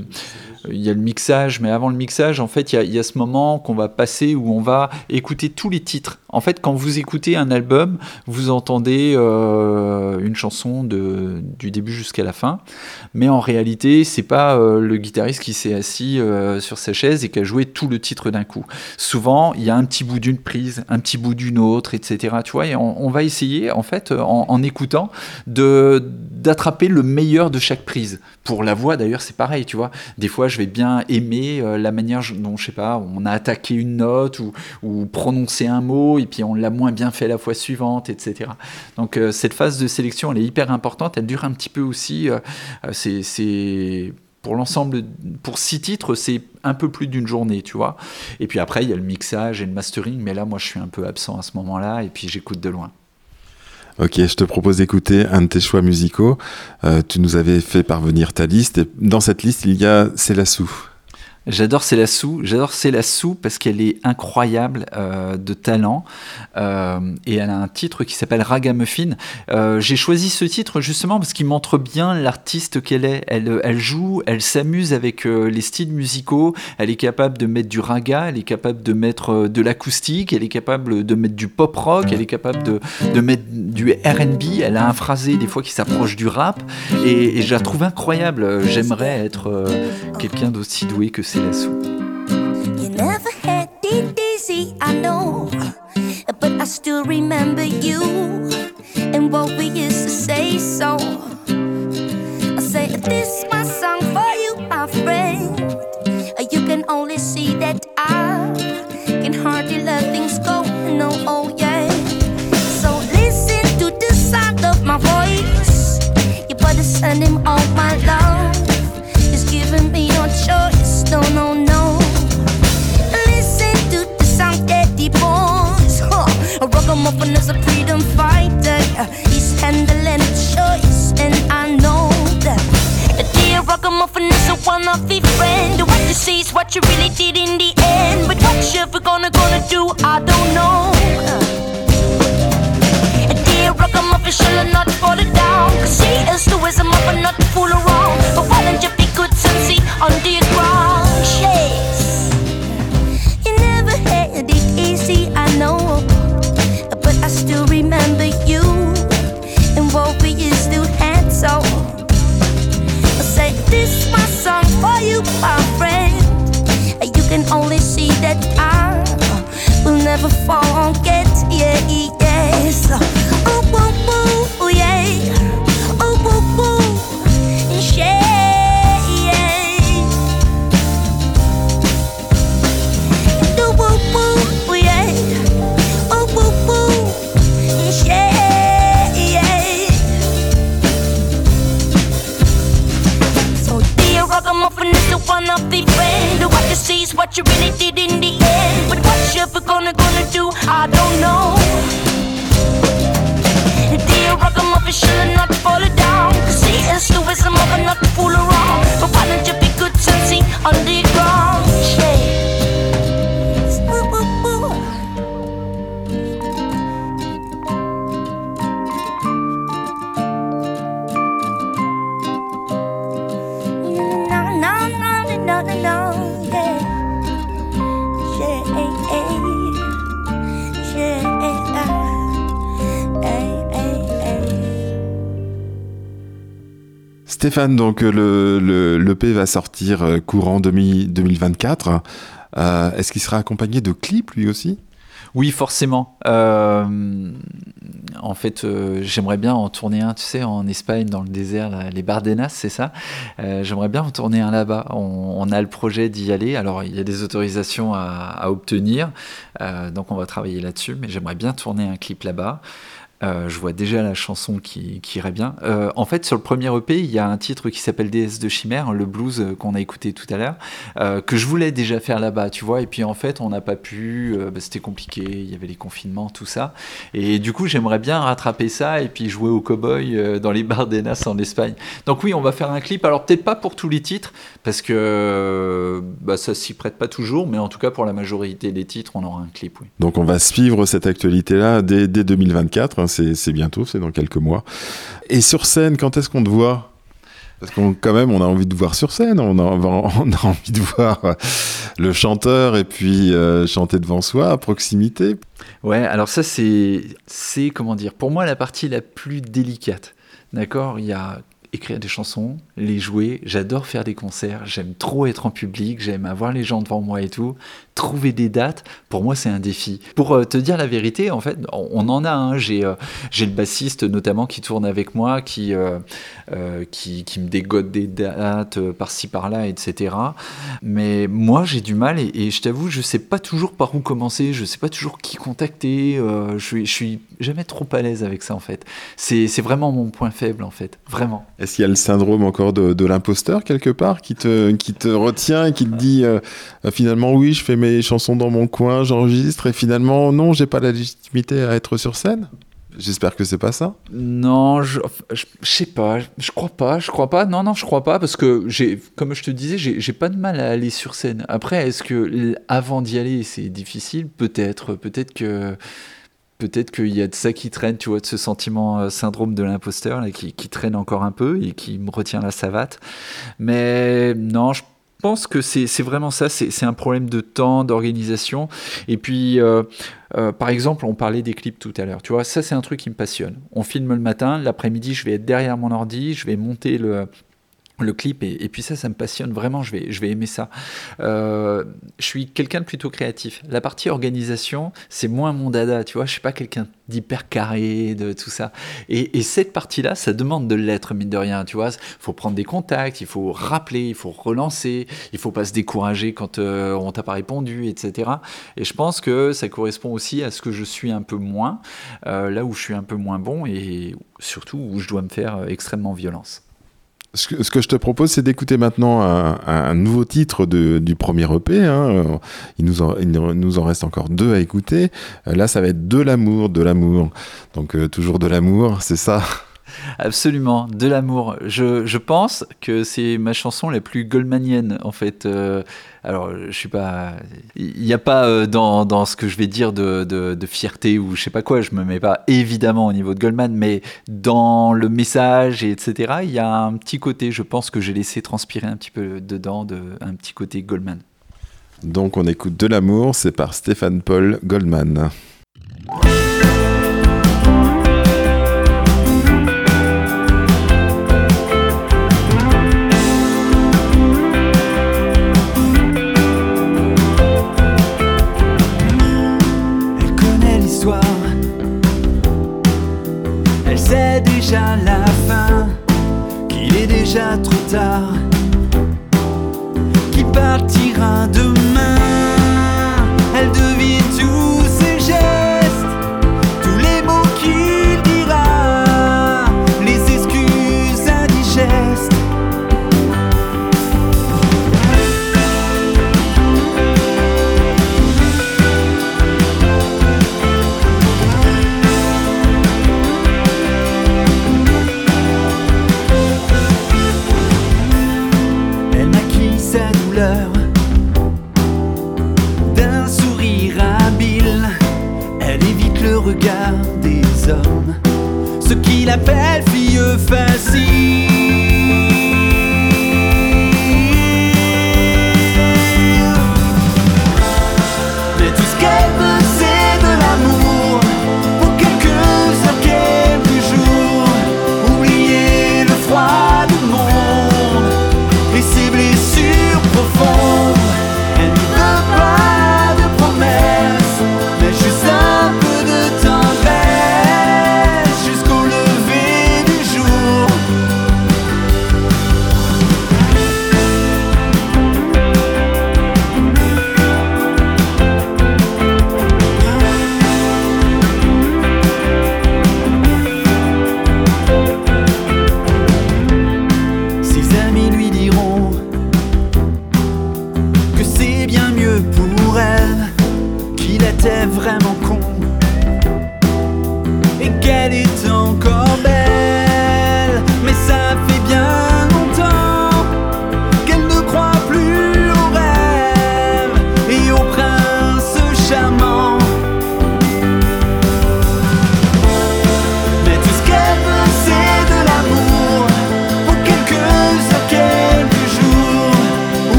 il y a le mixage, mais avant le mixage, en fait, il y a, ce moment qu'on va passer où on va écouter tous les titres. En fait, quand vous écoutez un album, vous entendez euh, une chanson de, du début jusqu'à la fin, mais en réalité, c'est pas euh, le guitariste qui s'est assis euh, sur sa chaise et qui a joué tout le titre d'un coup. Souvent, il y a un petit bout d'une prise, un petit bout d'une autre, etc. Tu vois, et on, va essayer, en fait, en, en écoutant, d'attraper le meilleur de chaque prise. Pour la voix, d'ailleurs, c'est pareil, tu vois. Des fois, je vais bien aimer euh, la manière dont, je sais pas, on a attaqué une note ou, ou prononcé un mot et puis on l'a moins bien fait la fois suivante, etc. Donc euh, cette phase de sélection, elle est hyper importante. Elle dure un petit peu aussi. Euh, c'est pour l'ensemble, pour six titres, c'est un peu plus d'une journée, tu vois. Et puis après, il y a le mixage et le mastering, mais là, moi, je suis un peu absent à ce moment-là, et puis j'écoute de loin. Ok, je te propose d'écouter un de tes choix musicaux. Euh, tu nous avais fait parvenir ta liste. Et dans cette liste, il y a C'est la sou. J'adore Célassou, j'adore Célassou parce qu'elle est incroyable euh, de talent euh, et elle a un titre qui s'appelle Ragamuffin. Euh, J'ai choisi ce titre justement parce qu'il montre bien l'artiste qu'elle est. Elle, elle joue, elle s'amuse avec euh, les styles musicaux, elle est capable de mettre du raga, elle est capable de mettre euh, de l'acoustique, elle est capable de mettre du pop rock, elle est capable de, de mettre du RB, elle a un phrasé des fois qui s'approche du rap et, et, je la trouve incroyable. J'aimerais être quelqu'un d'aussi doué que c'est You never had it easy, I know. But I still remember you and what we used to say. So I say, This my song for you, my friend. You can only see that I can hardly let things go. No, oh yeah. So listen to the sound of my voice. You better send him all my love. No, no. Listen to the sound is a freedom fighter. He's handling and I know that. Dear is a one friend. What you see is what you really did in the end. But what you ever gonna gonna do, I don't know. Dear shall not fall down. Cause he is the wisdom of a not fool around. But why don't you be good and see on the ground? Only see that I will never forget. Yeah, yes. Oh, oh, oh, oh yeah. Oh, oh, oh, yeah. One of the sees what you really did in the end. But what you ever gonna gonna do, I don't know. Dear Ragamuffin should not fall down. Cause he is the wisdom of not fool around. But why don't you be good and see on the Stéphane, donc le, le, l'EP va sortir euh, courant 2024. Euh, est-ce qu'il sera accompagné de clips lui aussi? Oui, forcément. Euh, en fait, euh, j'aimerais bien en tourner un, tu sais, en Espagne, dans le désert, les Bardenas, c'est ça? Euh, j'aimerais bien en tourner un là-bas. On, a le projet d'y aller. Alors, il y a des autorisations à obtenir, donc on va travailler là-dessus. Mais j'aimerais bien tourner un clip là-bas. Euh, je vois déjà la chanson qui, irait bien. Euh, en fait, sur le premier EP, il y a un titre qui s'appelle DS de Chimère, le blues euh, qu'on a écouté tout à l'heure, que je voulais déjà faire là-bas, tu vois. Et puis en fait, on n'a pas pu, bah, c'était compliqué, il y avait les confinements, tout ça. Et du coup, j'aimerais bien rattraper ça et puis jouer au cowboy dans les Bardenas en Espagne. Donc oui, on va faire un clip. Alors peut-être pas pour tous les titres, parce que bah, ça s'y prête pas toujours, mais en tout cas pour la majorité des titres, on aura un clip, oui. Donc on va suivre cette actualité-là dès, dès 2024 c'est bientôt, c'est dans quelques mois. Et sur scène, quand est-ce qu'on te voit? Parce qu'on quand même, on a envie de voir sur scène, on a, on a envie de voir le chanteur et puis euh, chanter devant soi à proximité. Ouais, alors ça c'est, c'est comment dire, pour moi la partie la plus délicate. D'accord, il y a écrire des chansons, les jouer. J'adore faire des concerts. J'aime trop être en public. J'aime avoir les gens devant moi et tout. Trouver des dates, pour moi, c'est un défi. Pour euh, te dire la vérité, en fait, on en a. un. J'ai euh, le bassiste notamment qui tourne avec moi, qui, euh, qui, qui, me dégote des dates par-ci par-là, etc. Mais moi, j'ai du mal et, je t'avoue, je sais pas toujours par où commencer. Je sais pas toujours qui contacter. je, suis, suis jamais trop à l'aise avec ça, en fait. C'est vraiment mon point faible, en fait. Vraiment. Est-ce qu'il y a le syndrome encore de, l'imposteur quelque part qui te, qui te retient et qui te dit euh, finalement oui, je fais mes chansons dans mon coin, j'enregistre et finalement non, j'ai pas la légitimité à être sur scène? J'espère que c'est pas ça. Non, je, je, sais pas, je crois pas, je crois pas. Non, non, je crois pas parce que j'ai, comme je te disais, j'ai pas de mal à aller sur scène. Après, est-ce que avant d'y aller, c'est difficile? Peut-être, peut-être que peut-être qu'il y a de ça qui traîne, tu vois, de ce sentiment euh, syndrome de l'imposteur qui, traîne encore un peu et qui me retient la savate. Mais non, je pense que c'est vraiment ça, c'est un problème de temps, d'organisation. Et puis, euh, euh, par exemple, on parlait des clips tout à l'heure, tu vois, ça c'est un truc qui me passionne. On filme le matin, l'après-midi, je vais être derrière mon ordi, je vais monter le, le clip et, puis ça ça me passionne vraiment je vais je vais aimer ça. Euh, je suis quelqu'un de plutôt créatif. La partie organisation c'est moins mon dada tu vois je suis pas quelqu'un d'hyper carré de tout ça. Et, cette partie là ça demande de l'être mine de rien tu vois. Faut prendre des contacts il faut rappeler il faut relancer il faut pas se décourager quand euh, on t'a pas répondu etc et je pense que ça correspond aussi à ce que je suis un peu moins euh, là où je suis un peu moins bon et surtout où je dois me faire extrêmement violence ce que, je te propose, c'est d'écouter maintenant un, nouveau titre du premier EP. Hein. Il, nous en, reste encore deux à écouter. Là, ça va être de l'amour, de l'amour. Donc, euh, toujours de l'amour, c'est ça? Absolument, de l'amour. Je, je, pense que c'est ma chanson la plus goldmanienne, en fait. Euh, alors, je suis pas. Il n'y a pas euh, dans, dans, ce que je vais dire de, de, fierté ou je sais pas quoi, je me mets pas évidemment au niveau de Goldman, mais dans le message, et etc., il y a un petit côté, je pense que j'ai laissé transpirer un petit peu dedans, de, un petit côté Goldman. Donc, on écoute De l'amour, c'est par Stéphane Paul Goldman. La fin, qu'il est déjà trop tard, qui partira demain.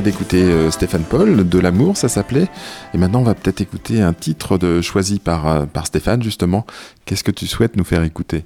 D'écouter euh, Stéphane Paul, De l'amour, ça s'appelait. Et maintenant, on va peut-être écouter un titre de, choisi par, euh, par Stéphane, justement. Qu'est-ce que tu souhaites nous faire écouter?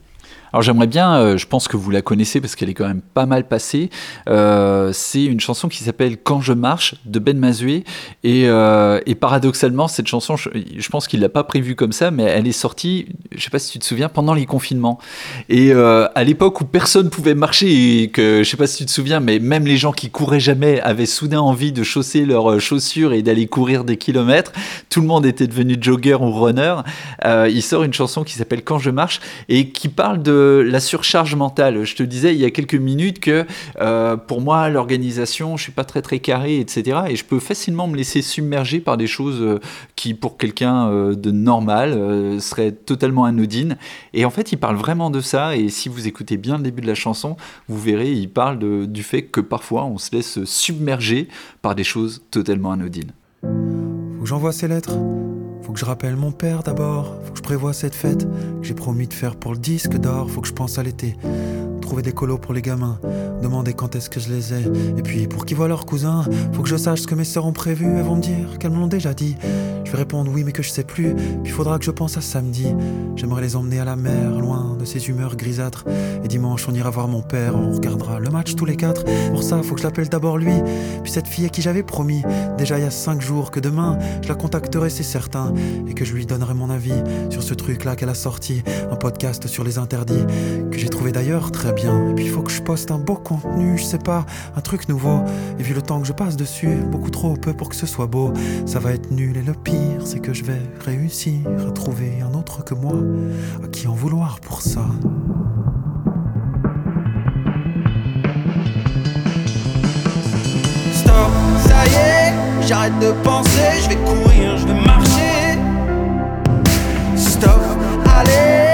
Alors j'aimerais bien, euh, je pense que vous la connaissez parce qu'elle est quand même pas mal passée. Euh, c'est une chanson qui s'appelle Quand je marche de Ben Mazué. Et, euh, et paradoxalement, cette chanson, je, je pense qu'il l'a pas prévue comme ça, mais elle est sortie, je sais pas si tu te souviens, pendant les confinements. Et à l'époque où personne pouvait marcher et que, je sais pas si tu te souviens, mais même les gens qui couraient jamais avaient soudain envie de chausser leurs chaussures et d'aller courir des kilomètres. Tout le monde était devenu jogger ou runner. Il sort une chanson qui s'appelle Quand je marche et qui parle de la surcharge mentale. Je te disais il y a quelques minutes que euh, pour moi, l'organisation, je suis pas très très carré, etc. Et je peux facilement me laisser submerger par des choses euh, qui, pour quelqu'un euh, de normal, euh, seraient totalement anodines. Et en fait, il parle vraiment de ça. Et si vous écoutez bien le début de la chanson, vous verrez, il parle du fait que parfois, on se laisse submerger par des choses totalement anodines. Que j'envoie ces lettres. Faut que je rappelle mon père d'abord. Faut que je prévoie cette fête que j'ai promis de faire pour le disque d'or. Faut que je pense à l'été. Trouver des colos pour les gamins. Demander quand est-ce que je les ai. Et puis pour qu'ils voient leurs cousins. Faut que je sache ce que mes sœurs ont prévu. Elles vont me dire qu'elles me l'ont déjà dit. Je vais répondre oui, mais que je sais plus. Puis faudra que je pense à samedi. J'aimerais les emmener à la mer, loin de ces humeurs grisâtres. Et dimanche, on ira voir mon père. On regardera le match tous les quatre. Pour ça, faut que je l'appelle d'abord lui. Puis cette fille à qui j'avais promis, déjà il y a cinq jours, que demain je la contacterai, c'est certain, et que je lui donnerai mon avis sur ce truc-là qu'elle a sorti, un podcast sur les interdits, que j'ai trouvé d'ailleurs très bien. Et puis il faut que je poste un beau contenu, je sais pas, un truc nouveau. Et vu le temps que je passe dessus, beaucoup trop peu pour que ce soit beau, ça va être nul. Et le pire, c'est que je vais réussir à trouver un autre que moi, à qui en vouloir pour ça. Stop, ça y est, j'arrête de penser, je vais courir, je vais marcher. Stop, allez,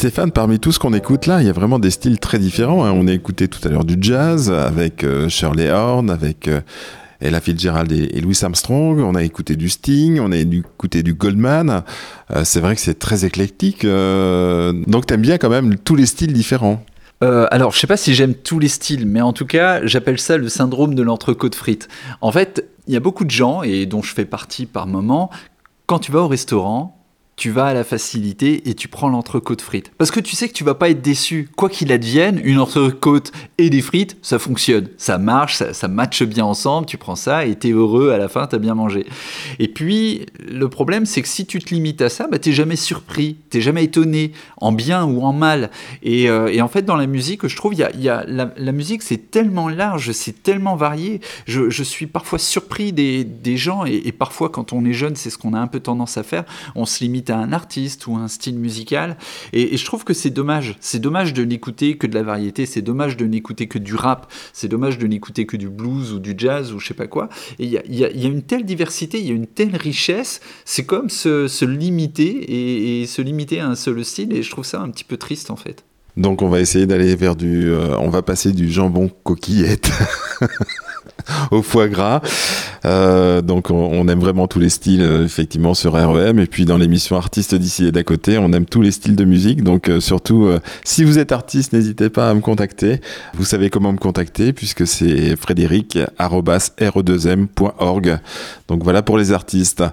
Stéphane, parmi tout ce qu'on écoute là, il y a vraiment des styles très différents. hein. On a écouté tout à l'heure du jazz avec euh, Shirley Horn, avec euh, Ella Fitzgerald et, Louis Armstrong. On a écouté du Sting, on a écouté du Goldman. Euh, c'est vrai que c'est très éclectique. donc t'aimes bien quand même tous les styles différents. Alors, je sais pas si j'aime tous les styles, mais en tout cas, j'appelle ça le syndrome de l'entrecôte frite. En fait, il y a beaucoup de gens, et dont je fais partie par moment, quand tu vas au restaurant, tu vas à la facilité et tu prends l'entrecôte frite. Parce que tu sais que tu vas pas être déçu. Quoi qu'il advienne, une entrecôte et des frites, ça fonctionne. Ça marche, ça, ça matche bien ensemble, tu prends ça et t'es heureux à la fin, t'as bien mangé. Et puis, le problème, c'est que si tu te limites à ça, bah, t'es jamais surpris, t'es jamais étonné, en bien ou en mal. Et, euh, en fait, dans la musique, je trouve, y a, y a- la, musique, c'est tellement large, c'est tellement varié. Je, suis parfois surpris des, des gens, et, et parfois, quand on est jeune, c'est ce qu'on a un peu tendance à faire. On se limite un artiste ou un style musical. Et, je trouve que c'est dommage. C'est dommage de n'écouter que de la variété, c'est dommage de n'écouter que du rap, c'est dommage de n'écouter que du blues ou du jazz ou je sais pas quoi. Et il y a, y y a une telle diversité, il y a une telle richesse, c'est comme se, se limiter et, et se limiter à un seul style, et je trouve ça un petit peu triste en fait. Donc on va essayer d'aller vers du... euh, on va passer du jambon coquillette au foie gras. Euh, donc on, aime vraiment tous les styles, euh, effectivement, sur REM. Et puis dans l'émission Artistes d'ici et d'à côté, on aime tous les styles de musique. Donc euh, surtout, si vous êtes artiste, n'hésitez pas à me contacter. Vous savez comment me contacter, puisque c'est frédéric.re2m.org. Donc voilà pour les artistes.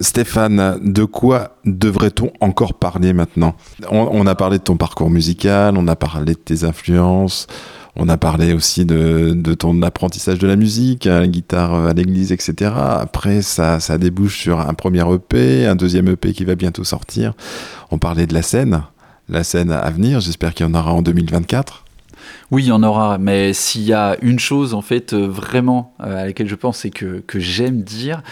Stéphane, de quoi devrait-on encore parler maintenant? On, on a parlé de ton parcours musical, on a parlé de tes influences, on a parlé aussi de, ton apprentissage de la musique, hein, la guitare à l'église, etc. Après, ça, débouche sur un premier EP, un deuxième EP qui va bientôt sortir. On parlait de la scène, la scène à venir, j'espère qu'il y en aura en 2024. Oui, il y en aura, mais s'il y a une chose en fait euh, vraiment euh, à laquelle je pense et que j'aime dire,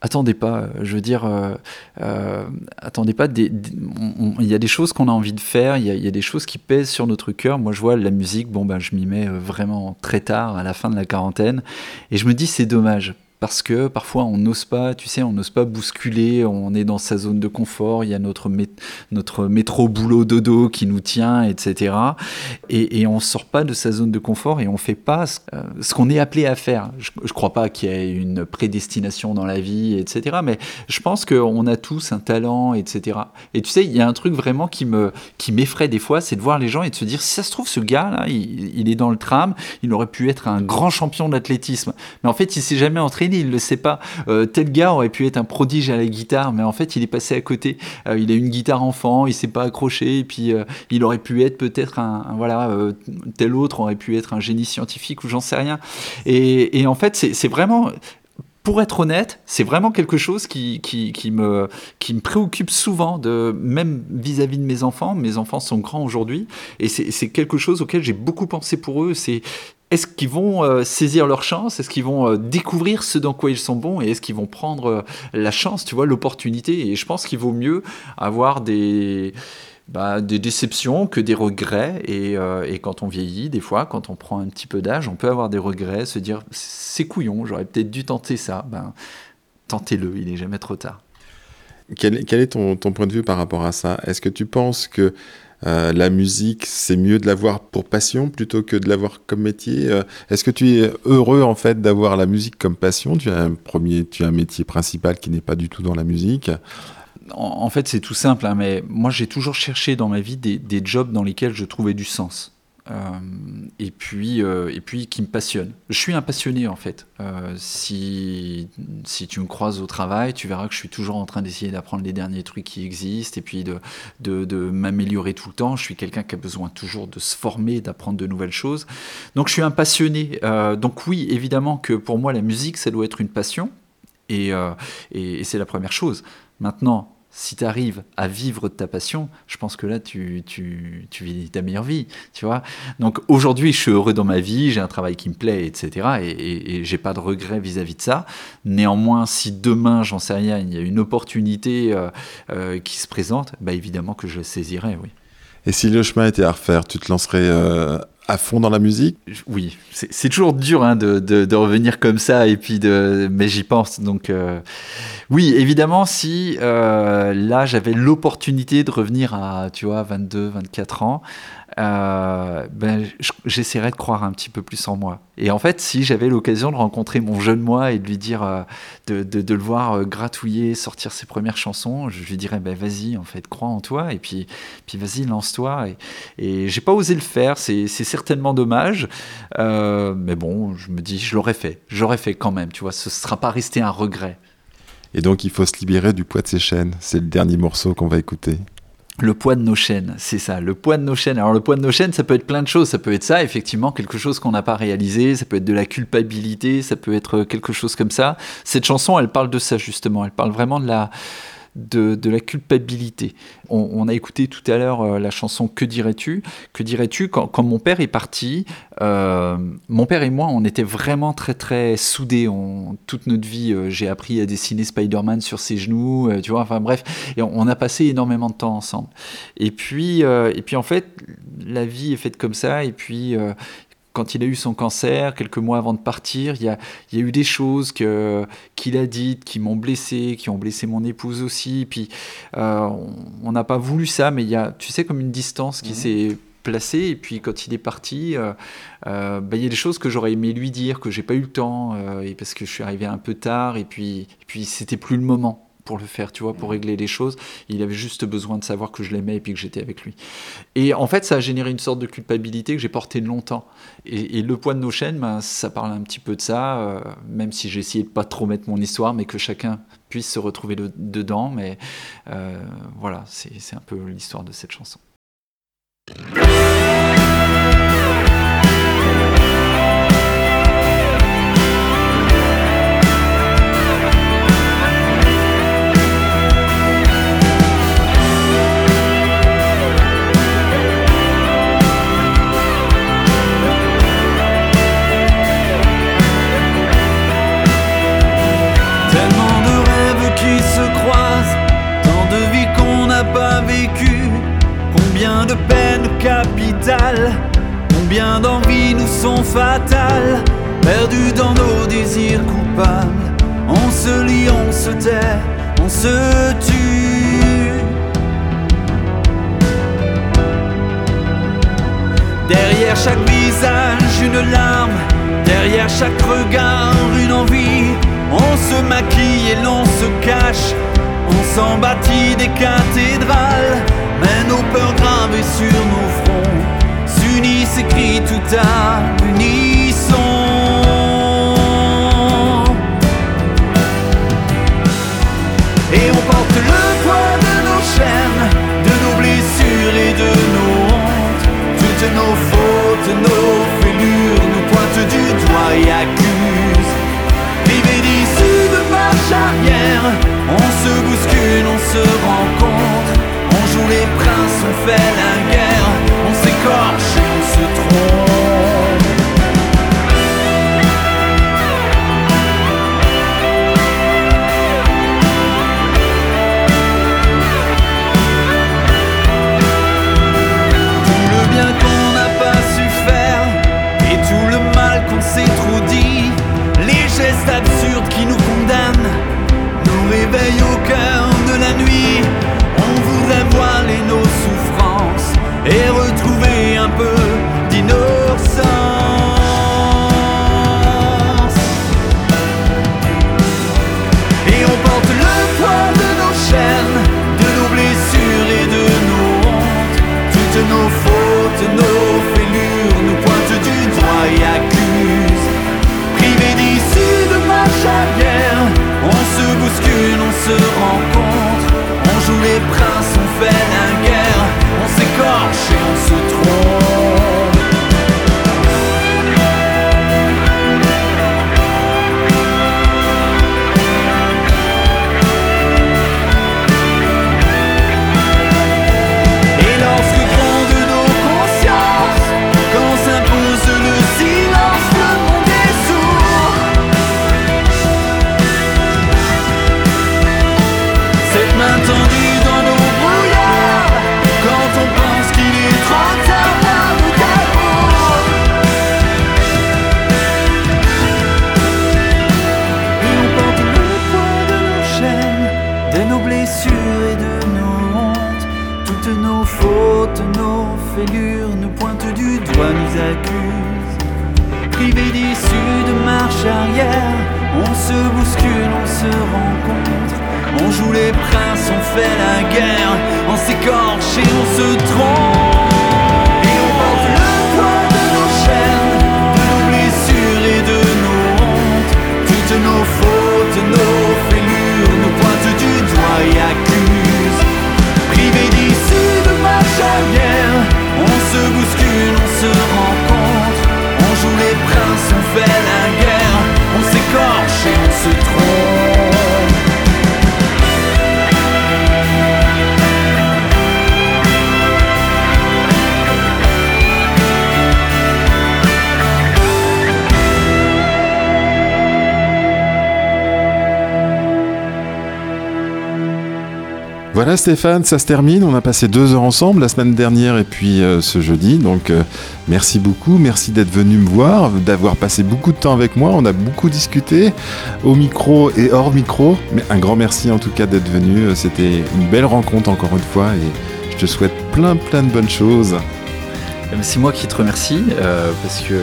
attendez pas, euh, je veux dire, euh, euh, attendez pas, il y a des choses qu'on a envie de faire, il y, a, des choses qui pèsent sur notre cœur. Moi, je vois la musique, bon ben, je m'y mets vraiment très tard, à la fin de la quarantaine, et je me dis c'est dommage. Parce que parfois on n'ose pas, tu sais, on n'ose pas bousculer, on est dans sa zone de confort, il y a notre, métro boulot dodo qui nous tient, etc. Et, on sort pas de sa zone de confort et on fait pas ce, euh, qu'on est appelé à faire. Je, ne crois pas qu'il y ait une prédestination dans la vie, etc. Mais je pense qu'on a tous un talent, etc. Et tu sais, il y a un truc vraiment qui me qui m'effraie des fois, c'est de voir les gens et de se dire si ça se trouve ce gars là, il, est dans le tram, il aurait pu être un grand champion d'athlétisme, mais en fait il s'est jamais entraîné il le sait pas. Euh, tel gars aurait pu être un prodige à la guitare, mais en fait, il est passé à côté. Euh, il a une guitare enfant, il s'est pas accroché, et puis euh, il aurait pu être peut-être un, voilà, tel autre aurait pu être un génie scientifique ou j'en sais rien. Et, en fait, c'est vraiment pour être honnête, c'est vraiment quelque chose qui, me, qui me préoccupe souvent, de, même vis-à-vis de mes enfants. Mes enfants sont grands aujourd'hui, et c'est quelque chose auquel j'ai beaucoup pensé pour eux. Est-ce qu'ils vont euh, saisir leur chance? Est-ce qu'ils vont euh, découvrir ce dans quoi ils sont bons? Et est-ce qu'ils vont prendre euh, la chance, tu vois, l'opportunité? Et je pense qu'il vaut mieux avoir des, bah, déceptions que des regrets. Et, quand on vieillit, des fois, quand on prend un petit peu d'âge, on peut avoir des regrets, se dire c'est couillon, j'aurais peut-être dû tenter ça. Ben, tentez-le, il n'est jamais trop tard. Quel, est ton, point de vue par rapport à ça? Est-ce que tu penses que euh, la musique, c'est mieux de l'avoir pour passion plutôt que de l'avoir comme métier. Euh, est-ce que tu es heureux en fait d'avoir la musique comme passion? Tu as un premier, tu as un métier principal qui n'est pas du tout dans la musique. En, fait, c'est tout simple, hein, mais moi j'ai toujours cherché dans ma vie des jobs dans lesquels je trouvais du sens. Euh, et, puis, euh, et puis qui me passionne. Je suis un passionné en fait. Euh, si, si tu me croises au travail, tu verras que je suis toujours en train d'essayer d'apprendre les derniers trucs qui existent et puis de, de, de m'améliorer tout le temps. Je suis quelqu'un qui a besoin toujours de se former, d'apprendre de nouvelles choses. Donc je suis un passionné. donc oui, évidemment que pour moi la musique, ça doit être une passion. Et, et, et c'est la première chose. Maintenant, si tu arrives à vivre de ta passion, je pense que là, tu, vis ta meilleure vie, tu vois. Donc aujourd'hui, je suis heureux dans ma vie, j'ai un travail qui me plaît, etc. Et, et, j'ai pas de regrets vis-à-vis de ça. Néanmoins, si demain, j'en sais rien, il y a une opportunité euh, euh, qui se présente, bah évidemment que je saisirai, oui. Et si le chemin était à refaire, tu te lancerais euh, à fond dans la musique Oui, c'est toujours dur hein, de, de, revenir comme ça, et puis de, mais j'y pense. Donc, euh, oui, évidemment, si euh, là j'avais l'opportunité de revenir à, tu vois, 22, 24 ans, euh, ben, j'essaierais de croire un petit peu plus en moi. Et en fait, si j'avais l'occasion de rencontrer mon jeune moi et de lui dire, euh, de, le voir euh, gratouiller, sortir ses premières chansons, je lui dirais, ben vas-y, en fait, crois en toi et puis, puis vas-y, lance-toi. Et, et j'ai pas osé le faire, c'est certainement dommage, mais bon, je me dis, je l'aurais fait, j'aurais fait quand même, tu vois, ce sera pas resté un regret. Et donc, il faut se libérer du poids de ses chaînes. C'est le dernier morceau qu'on va écouter. Le poids de nos chaînes, c'est ça, le poids de nos chaînes. Alors le poids de nos chaînes, ça peut être plein de choses. Ça peut être ça, effectivement, quelque chose qu'on n'a pas réalisé. Ça peut être de la culpabilité, ça peut être quelque chose comme ça. Cette chanson, elle parle de ça justement. Elle parle vraiment de la, de, la culpabilité. On, a écouté tout à l'heure euh, la chanson Que dirais-tu? Que dirais-tu quand, mon père est parti, euh, mon père et moi, on était vraiment très très soudés. Toute notre vie, euh, j'ai appris à dessiner Spider-Man sur ses genoux, tu vois, enfin bref, et on, on, a passé énormément de temps ensemble. Et puis, et puis en fait, la vie est faite comme ça, et puis quand il a eu son cancer, quelques mois avant de partir, il y a, eu des choses qu'il a dites qui m'ont blessé, qui ont blessé mon épouse aussi. Puis euh, on n'a pas voulu ça, mais il y a, tu sais, comme une distance qui mhm. s'est placée. Et puis quand il est parti, euh, euh, bah, il y a des choses que j'aurais aimé lui dire, que j'ai pas eu le temps, et parce que je suis arrivé un peu tard, et puis, et puis c'était plus le moment pour le faire, tu vois, pour régler les choses. Il avait juste besoin de savoir que je l'aimais et puis que j'étais avec lui. Et en fait, ça a généré une sorte de culpabilité que j'ai portée longtemps. Et, le poids de nos chaînes, ben, ça parle un petit peu de ça, euh, même si j'ai essayé de pas trop mettre mon histoire, mais que chacun puisse se retrouver dedans. Mais euh, voilà, c'est un peu l'histoire de cette chanson. Combien d'envies nous sont fatales. Perdu dans nos désirs coupables, on se lie, on se tait, on se tue. Derrière chaque visage, une larme, derrière chaque regard, une envie. On se maquille et l'on se cache, on s'en bâtit des cathédrales, mais nos peurs gravées sur nos fronts s'unissent, écrit tout à l'unisson. Et on porte le poids de nos chaînes, de nos blessures et de nos hontes. Toutes nos fautes, nos fêlures nous pointent du doigt et nous pointent du doigt, nous accusent. Privés d'issue de marche arrière, on se bouscule, on se rencontre. On joue les princes, on fait la guerre, on s'écorche et on se trompe. Voilà Stéphane, ça se termine. On a passé deux heures ensemble la semaine dernière et puis euh, ce jeudi. Donc euh, merci beaucoup, merci d'être venu me voir, d'avoir passé beaucoup de temps avec moi. On a beaucoup discuté au micro et hors micro. Mais un grand merci en tout cas d'être venu. C'était une belle rencontre encore une fois et je te souhaite plein plein de bonnes choses. Euh, C'est moi qui te remercie parce que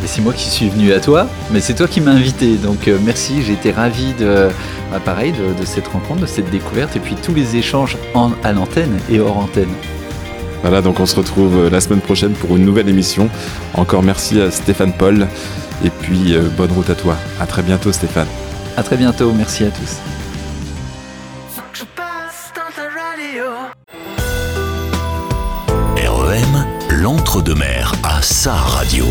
mais c'est moi qui suis venu à toi, mais c'est toi qui m'as invité. Donc euh, merci, j'ai été ravi de, bah, pareil, de, de cette rencontre, de cette découverte et puis tous les échanges en, à l'antenne et hors antenne. Voilà, donc on se retrouve euh, la semaine prochaine pour une nouvelle émission. Encore merci à Stéphane Paul et puis euh, bonne route à toi. À très bientôt Stéphane. À très bientôt, merci à tous. REM, l'entre-deux-mer à sa radio.